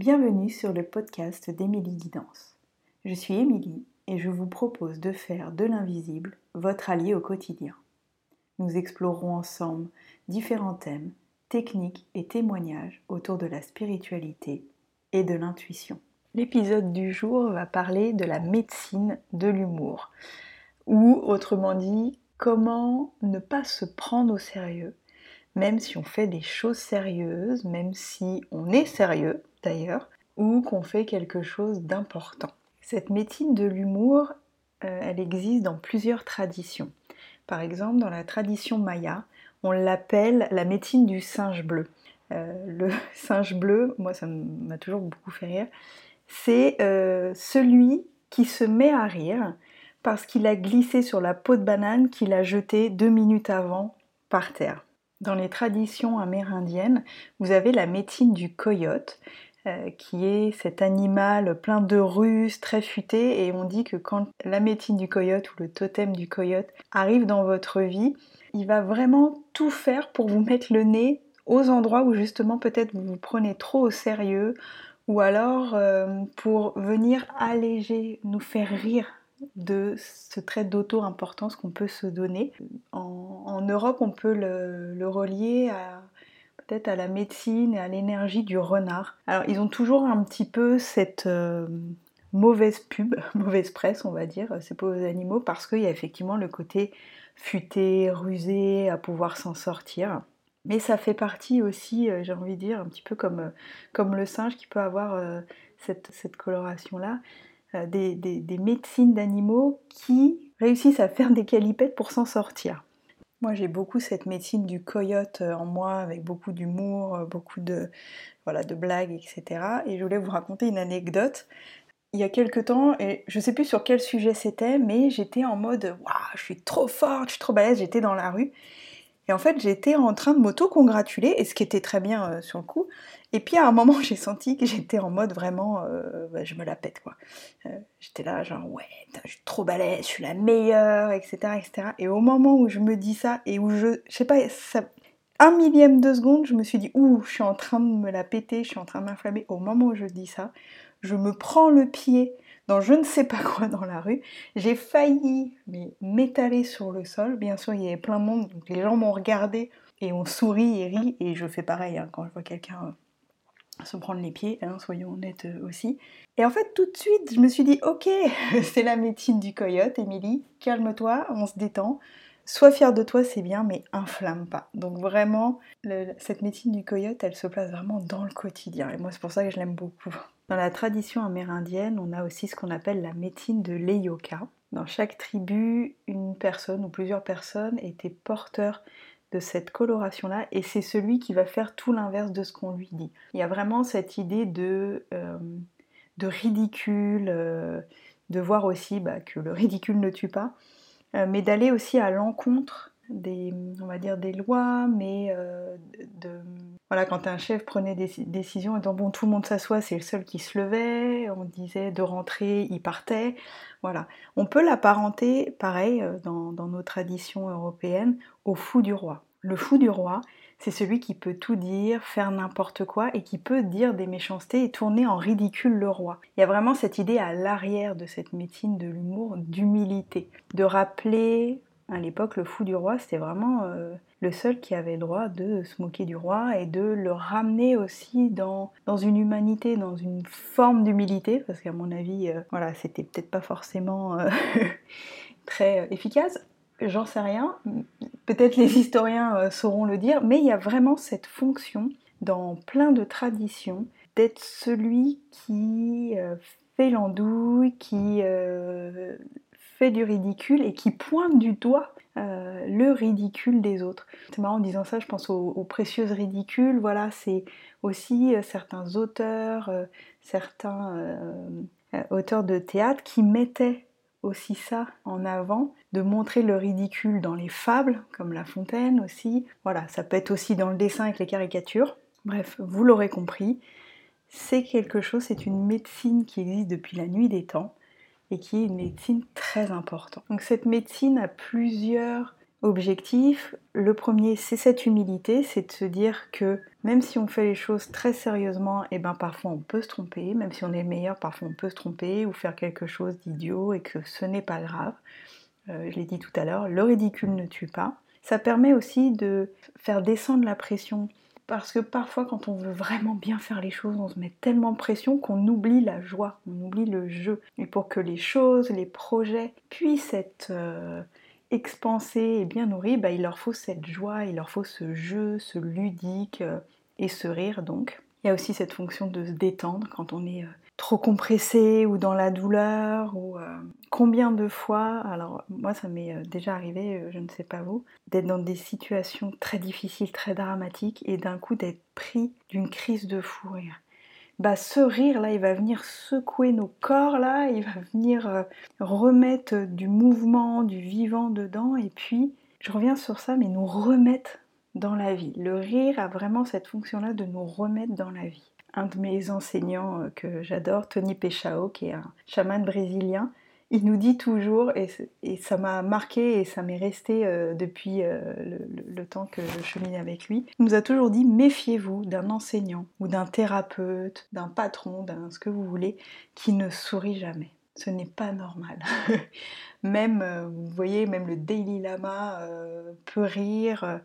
Bienvenue sur le podcast d'Émilie Guidance. Je suis Émilie et je vous propose de faire de l'invisible votre allié au quotidien. Nous explorerons ensemble différents thèmes, techniques et témoignages autour de la spiritualité et de l'intuition. L'épisode du jour va parler de la médecine de l'humour, ou autrement dit, comment ne pas se prendre au sérieux, même si on fait des choses sérieuses, même si on est sérieux d'ailleurs, ou qu'on fait quelque chose d'important. Cette médecine de l'humour, euh, elle existe dans plusieurs traditions. Par exemple, dans la tradition maya, on l'appelle la médecine du singe bleu. Euh, le singe bleu, moi ça m'a toujours beaucoup fait rire, c'est euh, celui qui se met à rire parce qu'il a glissé sur la peau de banane qu'il a jetée deux minutes avant par terre. Dans les traditions amérindiennes, vous avez la médecine du coyote, euh, qui est cet animal plein de ruses, très futé, et on dit que quand la médecine du coyote ou le totem du coyote arrive dans votre vie, il va vraiment tout faire pour vous mettre le nez aux endroits où justement peut-être vous vous prenez trop au sérieux, ou alors euh, pour venir alléger, nous faire rire de ce trait d'auto-importance qu'on peut se donner. En, Europe, on peut le, relier à à la médecine et à l'énergie du renard. Alors, ils ont toujours un petit peu cette euh, mauvaise pub, mauvaise presse, on va dire, ces pauvres animaux, parce qu'il y a effectivement le côté futé, rusé, à pouvoir s'en sortir. Mais ça fait partie aussi, euh, j'ai envie de dire, un petit peu comme, euh, comme le singe qui peut avoir cette, cette coloration-là. Euh, des, médecines d'animaux qui réussissent à faire des calipettes pour s'en sortir. Moi, j'ai beaucoup cette médecine du coyote euh, en moi, avec beaucoup d'humour, euh, beaucoup de, voilà, de blagues, etc. Et je voulais vous raconter une anecdote. Il y a quelques temps, et je sais plus sur quel sujet c'était, mais j'étais en mode Waouh, je suis trop forte, je suis trop balèze, j'étais dans la rue. Et en fait, j'étais en train de m'auto-congratuler, et ce qui était très bien euh, sur le coup. Et puis à un moment, j'ai senti que j'étais en mode vraiment, euh, bah, je me la pète quoi. Euh, j'étais là, genre, ouais, je suis trop balèze, je suis la meilleure, etc., etc. Et au moment où je me dis ça, et où je, je sais pas, ça, un millième de seconde, je me suis dit, ouh, je suis en train de me la péter, je suis en train de m'inflammer. Au moment où je dis ça, je me prends le pied je ne sais pas quoi dans la rue. J'ai failli m'étaler sur le sol. Bien sûr, il y avait plein de monde, donc les gens m'ont regardé et on sourit et rit. Et je fais pareil hein, quand je vois quelqu'un euh, se prendre les pieds, hein, soyons honnêtes euh, aussi. Et en fait, tout de suite, je me suis dit, ok, c'est la médecine du coyote, Émilie, calme-toi, on se détend. Sois fière de toi, c'est bien, mais inflamme pas. Donc vraiment, cette médecine du coyote, elle se place vraiment dans le quotidien. Et moi, c'est pour ça que je l'aime beaucoup. Dans la tradition amérindienne, on a aussi ce qu'on appelle la médecine de l'Eyoka. Dans chaque tribu, une personne ou plusieurs personnes étaient porteurs de cette coloration-là et c'est celui qui va faire tout l'inverse de ce qu'on lui dit. Il y a vraiment cette idée de, euh, ridicule, euh, de voir aussi bah, que le ridicule ne tue pas, euh, mais d'aller aussi à l'encontre des, on va dire, des lois, mais de, voilà, quand un chef prenait des décisions et disant bon tout le monde s'assoit, c'est le seul qui se levait, on disait de rentrer, il partait. Voilà. On peut l'apparenter, pareil, euh, dans, nos traditions européennes, au fou du roi. Le fou du roi, c'est celui qui peut tout dire, faire n'importe quoi et qui peut dire des méchancetés et tourner en ridicule le roi. Il y a vraiment cette idée à l'arrière de cette médecine de l'humour d'humilité, de rappeler à l'époque le fou du roi, c'était vraiment euh, le seul qui avait le droit de se moquer du roi et de le ramener aussi dans, dans une humanité, dans une forme d'humilité, parce qu'à mon avis, euh, voilà, c'était peut-être pas forcément euh, très efficace. J'en sais rien, peut-être les historiens sauront le dire, mais il y a vraiment cette fonction dans plein de traditions d'être celui qui fait l'andouille, qui fait du ridicule et qui pointe du doigt euh, le ridicule des autres. C'est marrant en disant ça, je pense aux, précieuses ridicules. Voilà, c'est aussi euh, certains auteurs, euh, certains auteurs de théâtre qui mettaient aussi ça en avant, de montrer le ridicule dans les fables, comme La Fontaine aussi. Voilà, ça peut être aussi dans le dessin avec les caricatures. Bref, vous l'aurez compris, c'est quelque chose, c'est une médecine qui existe depuis la nuit des temps et qui est une médecine très importante. Donc cette médecine a plusieurs objectifs. Le premier, c'est cette humilité, c'est de se dire que même si on fait les choses très sérieusement, et eh ben parfois on peut se tromper, même si on est le meilleur, parfois on peut se tromper ou faire quelque chose d'idiot et que ce n'est pas grave. Euh, je l'ai dit tout à l'heure, le ridicule ne tue pas. Ça permet aussi de faire descendre la pression. Parce que parfois, quand on veut vraiment bien faire les choses, on se met tellement de pression qu'on oublie la joie, on oublie le jeu. Et pour que les choses, les projets puissent être euh, expansés et bien nourris, bah, il leur faut cette joie, il leur faut ce jeu, ce ludique euh, et ce rire donc. Il y a aussi cette fonction de se détendre quand on est trop compressé ou dans la douleur ou euh, combien de fois alors moi ça m'est euh, déjà arrivé euh, je ne sais pas vous d'être dans des situations très difficiles très dramatiques et d'un coup d'être pris d'une crise de fou rire. Bah ce rire là il va venir secouer nos corps là il va venir remettre du mouvement du vivant dedans et puis je reviens sur ça mais nous remettre dans la vie. Le rire a vraiment cette fonction là de nous remettre dans la vie un de mes enseignants euh, que j'adore, Tony Pechao, qui est un chaman brésilien, il nous dit toujours, et, ça m'a marqué et ça m'est resté euh, depuis euh, le, temps que je chemine avec lui, il nous a toujours dit méfiez-vous d'un enseignant ou d'un thérapeute, d'un patron, d'un ce que vous voulez, qui ne sourit jamais. Ce n'est pas normal. même, vous voyez, même le Daily Lama peut rire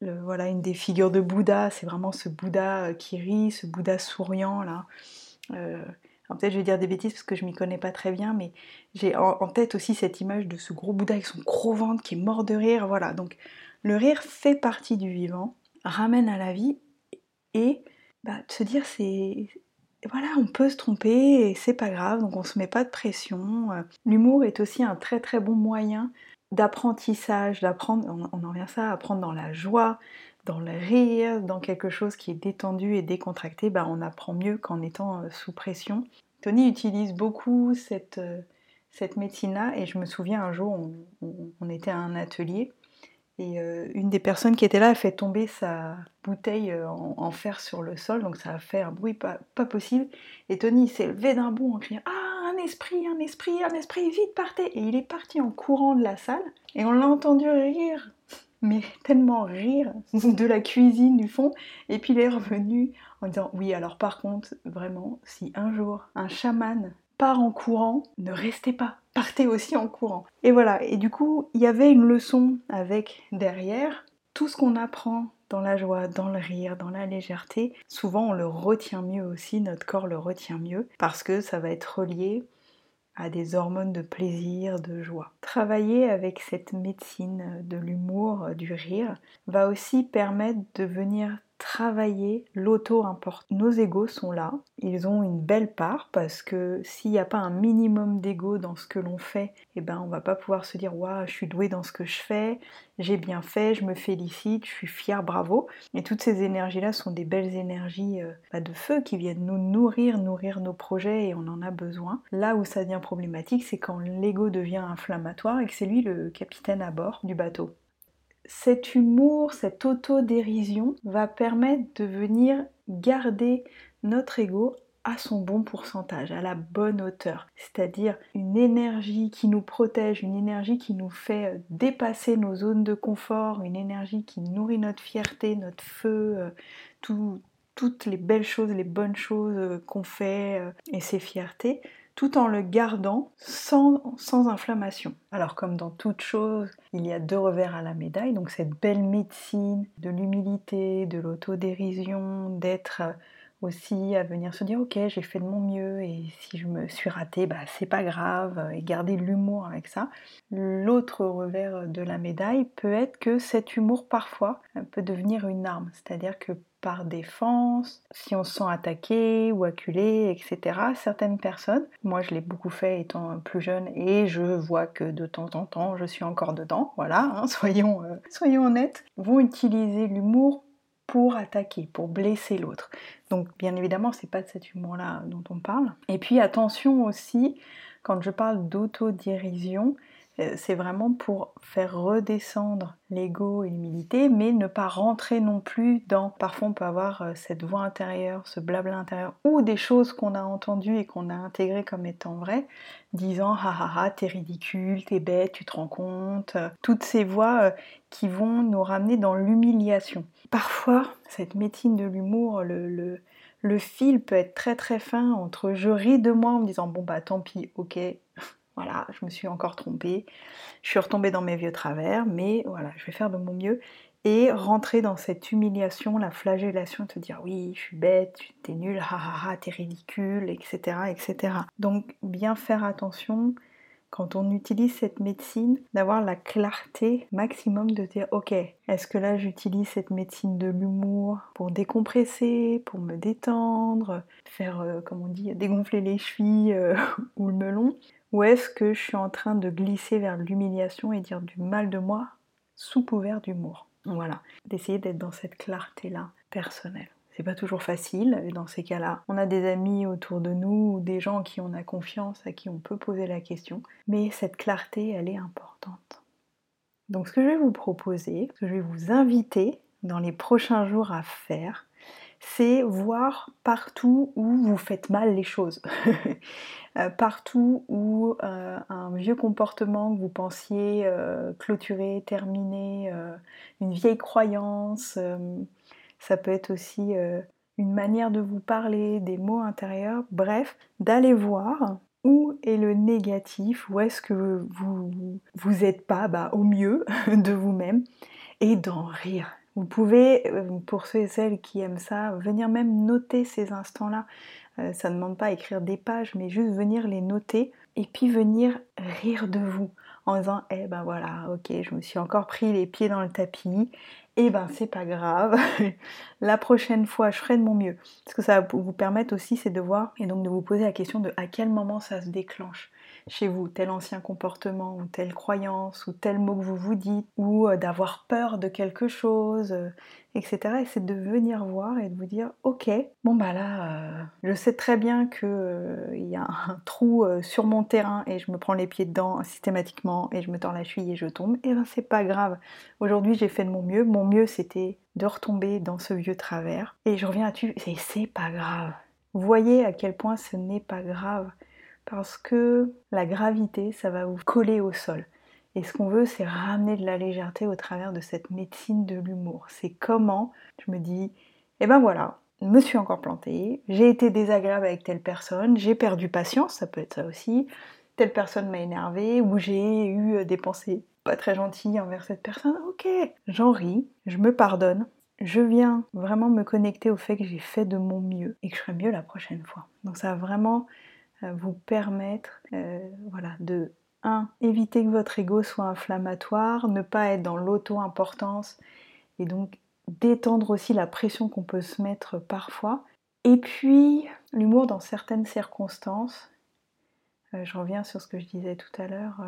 voilà, une des figures de Bouddha, c'est vraiment ce Bouddha euh, qui rit, ce Bouddha souriant là. Euh, peut-être je vais dire des bêtises parce que je m'y connais pas très bien, mais j'ai en, tête aussi cette image de ce gros Bouddha avec son gros ventre qui est mort de rire. Voilà, donc le rire fait partie du vivant, ramène à la vie et bah, de se dire c'est voilà, on peut se tromper et c'est pas grave, donc on se met pas de pression. Euh, l'humour est aussi un très très bon moyen d'apprentissage, d'apprendre, on, en vient ça, apprendre dans la joie, dans le rire, dans quelque chose qui est détendu et décontracté, bah, on apprend mieux qu'en étant euh, sous pression. Tony utilise beaucoup cette, euh, cette médecine-là et je me souviens un jour, on, était à un atelier et euh, une des personnes qui était là a fait tomber sa bouteille en, fer sur le sol, donc ça a fait un bruit pas, pas possible. Et Tony s'est levé d'un bond en criant Ah esprit, un esprit, un esprit, vite partez Et il est parti en courant de la salle et on l'a entendu rire, mais tellement rire de la cuisine du fond. Et puis il est revenu en disant oui, alors par contre, vraiment, si un jour un chaman part en courant, ne restez pas, partez aussi en courant. Et voilà, et du coup, il y avait une leçon avec derrière tout ce qu'on apprend dans la joie, dans le rire, dans la légèreté, souvent on le retient mieux aussi, notre corps le retient mieux, parce que ça va être relié à des hormones de plaisir, de joie. Travailler avec cette médecine de l'humour, du rire, va aussi permettre de venir travailler l'auto-import. Nos égaux sont là, ils ont une belle part parce que s'il n'y a pas un minimum d'ego dans ce que l'on fait, eh ben on va pas pouvoir se dire waouh, je suis doué dans ce que je fais, j'ai bien fait, je me félicite, je suis fière, bravo. Et toutes ces énergies-là sont des belles énergies euh, bah, de feu qui viennent nous nourrir, nourrir nos projets et on en a besoin. Là où ça devient problématique, c'est quand l'ego devient inflammatoire et que c'est lui le capitaine à bord du bateau cet humour, cette autodérision va permettre de venir garder notre ego à son bon pourcentage, à la bonne hauteur. C'est-à-dire une énergie qui nous protège, une énergie qui nous fait euh, dépasser nos zones de confort, une énergie qui nourrit notre fierté, notre feu, euh, toutes les belles choses, les bonnes choses euh, qu'on fait et ses fiertés tout en le gardant sans, inflammation. Alors comme dans toute chose, il y a deux revers à la médaille, donc cette belle médecine de l'humilité, de l'autodérision, d'être aussi à venir se dire ok j'ai fait de mon mieux et si je me suis ratée bah c'est pas grave et garder l'humour avec ça. L'autre revers de la médaille peut être que cet humour parfois peut devenir une arme. C'est à dire que par défense, si on se sent attaqué ou acculé, etc. Certaines personnes, moi je l'ai beaucoup fait étant plus jeune et je vois que de temps en temps je suis encore dedans, voilà, hein, soyons, euh, soyons honnêtes, vont utiliser l'humour pour attaquer, pour blesser l'autre. Donc bien évidemment c'est pas de cet humour-là dont on parle. Et puis attention aussi, quand je parle d'autodérision, c'est vraiment pour faire redescendre l'ego et l'humilité, mais ne pas rentrer non plus dans. Parfois, on peut avoir euh, cette voix intérieure, ce blabla intérieur, ou des choses qu'on a entendues et qu'on a intégrées comme étant vraies, disant ha ha ha, t'es ridicule, t'es bête, tu te rends compte. Toutes ces voix qui vont nous ramener dans l'humiliation. Parfois, cette médecine de l'humour, le, le fil peut être très très fin entre je ris de moi en me disant bon bah tant pis, ok, voilà, je me suis encore trompée, je suis retombée dans mes vieux travers, mais voilà, je vais faire de mon mieux et rentrer dans cette humiliation, la flagellation, te dire oui, je suis bête, t'es nul, ha ha ha, t'es ridicule, etc., etc. Donc bien faire attention quand on utilise cette médecine, d'avoir la clarté maximum de dire ok, est-ce que là j'utilise cette médecine de l'humour pour décompresser, pour me détendre, faire, euh, comme on dit, dégonfler les chevilles euh, ou le melon? Ou est-ce que je suis en train de glisser vers l'humiliation et dire du mal de moi sous couvert d'humour? Voilà, d'essayer d'être dans cette clarté-là personnelle. C'est pas toujours facile, et dans ces cas-là, on a des amis autour de nous ou des gens en qui on a confiance, à qui on peut poser la question, mais cette clarté, elle est importante. Donc ce que je vais vous proposer, ce que je vais vous inviter dans les prochains jours à faire, c'est voir partout où vous faites mal les choses. Euh, partout où euh, un vieux comportement que vous pensiez euh, clôturer, terminer, une vieille croyance, ça peut être aussi une manière de vous parler, des mots intérieurs, bref, d'aller voir où est le négatif, où est-ce que vous vous n'êtes pas bah, au mieux de vous-même, et d'en rire. Vous pouvez, euh, pour ceux et celles qui aiment ça, venir même noter ces instants-là. Euh, ça ne demande pas à écrire des pages, mais juste venir les noter et puis venir rire de vous en disant Eh ben voilà, ok, je me suis encore pris les pieds dans le tapis, eh ben c'est pas grave, la prochaine fois je ferai de mon mieux. Ce que ça va vous permettre aussi, c'est de voir et donc de vous poser la question de à quel moment ça se déclenche chez vous, tel ancien comportement ou telle croyance ou tel mot que vous vous dites ou euh, d'avoir peur de quelque chose, euh, etc. Et c'est de venir voir et de vous dire ok, bon bah là, euh, je sais très bien qu'il y a un trou sur mon terrain et je me prends les pieds dedans systématiquement et je me tords la cheville et je tombe. Et eh ben c'est pas grave. Aujourd'hui j'ai fait de mon mieux. Mon mieux c'était de retomber dans ce vieux travers et je reviens là-dessus et c'est pas grave. Voyez à quel point ce n'est pas grave parce que la gravité, ça va vous coller au sol. Et ce qu'on veut, c'est ramener de la légèreté au travers de cette médecine de l'humour. C'est comment je me dis, eh ben voilà, me suis encore plantée, j'ai été désagréable avec telle personne, j'ai perdu patience, ça peut être ça aussi, telle personne m'a énervé, ou j'ai eu des pensées pas très gentilles envers cette personne, ok, j'en ris, je me pardonne, je viens vraiment me connecter au fait que j'ai fait de mon mieux et que je ferai mieux la prochaine fois. Donc ça va vraiment euh, vous permettre euh, voilà, de 1. éviter que votre ego soit inflammatoire, ne pas être dans l'auto-importance et donc détendre aussi la pression qu'on peut se mettre parfois. Et puis l'humour dans certaines circonstances, euh, je reviens sur ce que je disais tout à l'heure,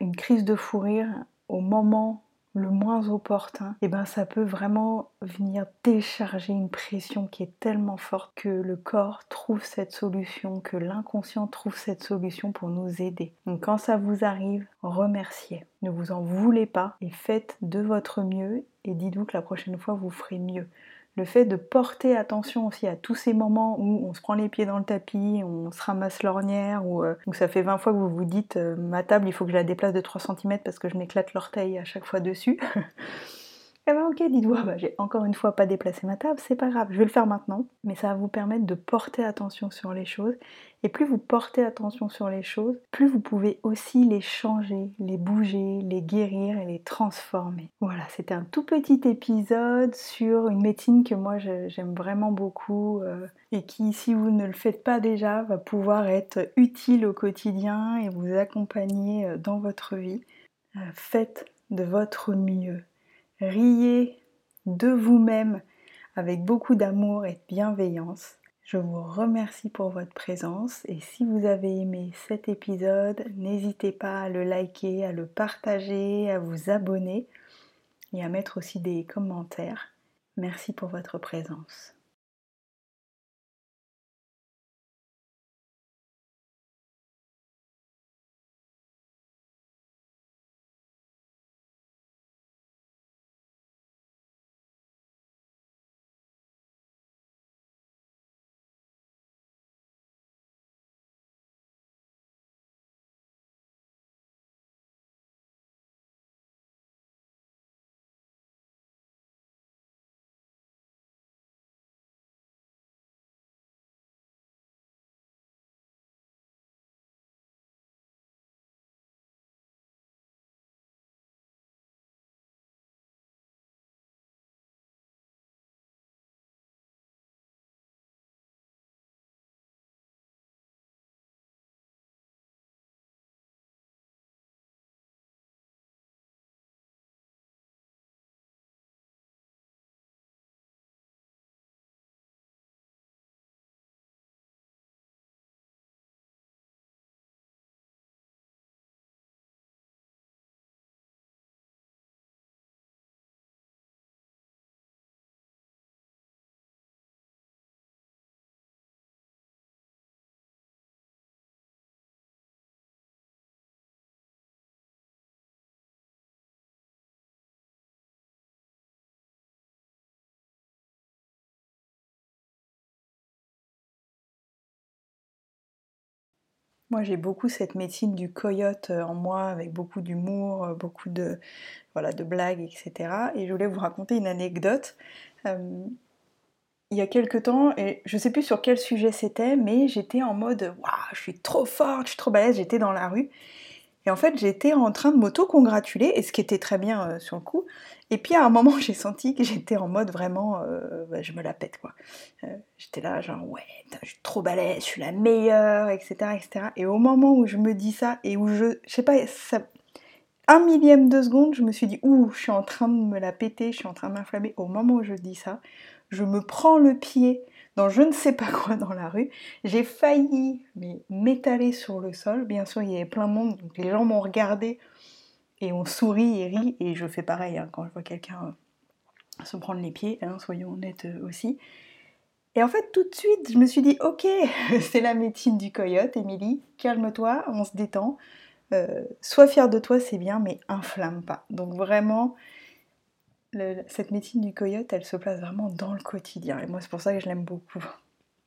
une crise de fou rire au moment le moins opportun, et eh ben ça peut vraiment venir décharger une pression qui est tellement forte que le corps trouve cette solution, que l'inconscient trouve cette solution pour nous aider. Donc quand ça vous arrive, remerciez. Ne vous en voulez pas et faites de votre mieux et dites-vous que la prochaine fois vous ferez mieux le fait de porter attention aussi à tous ces moments où on se prend les pieds dans le tapis, on se ramasse l'ornière, ou euh, ça fait 20 fois que vous vous dites euh, ma table il faut que je la déplace de 3 cm parce que je m'éclate l'orteil à chaque fois dessus. Eh ben ok, dites-vous, ah bah, j'ai encore une fois pas déplacé ma table, c'est pas grave, je vais le faire maintenant. Mais ça va vous permettre de porter attention sur les choses. Et plus vous portez attention sur les choses, plus vous pouvez aussi les changer, les bouger, les guérir et les transformer. Voilà, c'était un tout petit épisode sur une médecine que moi j'aime vraiment beaucoup euh, et qui, si vous ne le faites pas déjà, va pouvoir être utile au quotidien et vous accompagner euh, dans votre vie. Euh, faites de votre mieux riez de vous-même avec beaucoup d'amour et de bienveillance. Je vous remercie pour votre présence et si vous avez aimé cet épisode, n'hésitez pas à le liker, à le partager, à vous abonner et à mettre aussi des commentaires. Merci pour votre présence. Moi, j'ai beaucoup cette médecine du coyote en moi, avec beaucoup d'humour, beaucoup de, voilà, de blagues, etc. Et je voulais vous raconter une anecdote. il y a quelques temps, et je sais plus sur quel sujet c'était, mais j'étais en mode Waouh, je suis trop forte, je suis trop balèze, j'étais dans la rue. Et en fait, j'étais en train de m'auto-congratuler, et ce qui était très bien euh, sur le coup. Et puis à un moment, j'ai senti que j'étais en mode vraiment, euh, bah, je me la pète quoi. Euh, j'étais là, genre, ouais, je suis trop balèze, je suis la meilleure, etc., etc. Et au moment où je me dis ça, et où je, je sais pas, ça, un millième de seconde, je me suis dit, ouh, je suis en train de me la péter, je suis en train de m'inflammer. Au moment où je dis ça, je me prends le pied dans je ne sais pas quoi dans la rue. J'ai failli m'étaler sur le sol. Bien sûr, il y avait plein de monde, donc les gens m'ont regardé et on sourit et rit. Et je fais pareil hein, quand je vois quelqu'un euh, se prendre les pieds, hein, soyons honnêtes euh, aussi. Et en fait, tout de suite, je me suis dit, ok, c'est la médecine du coyote, Émilie, calme-toi, on se détend. Euh, sois fière de toi, c'est bien, mais inflamme pas. Donc vraiment, cette médecine du coyote, elle se place vraiment dans le quotidien. Et moi, c'est pour ça que je l'aime beaucoup.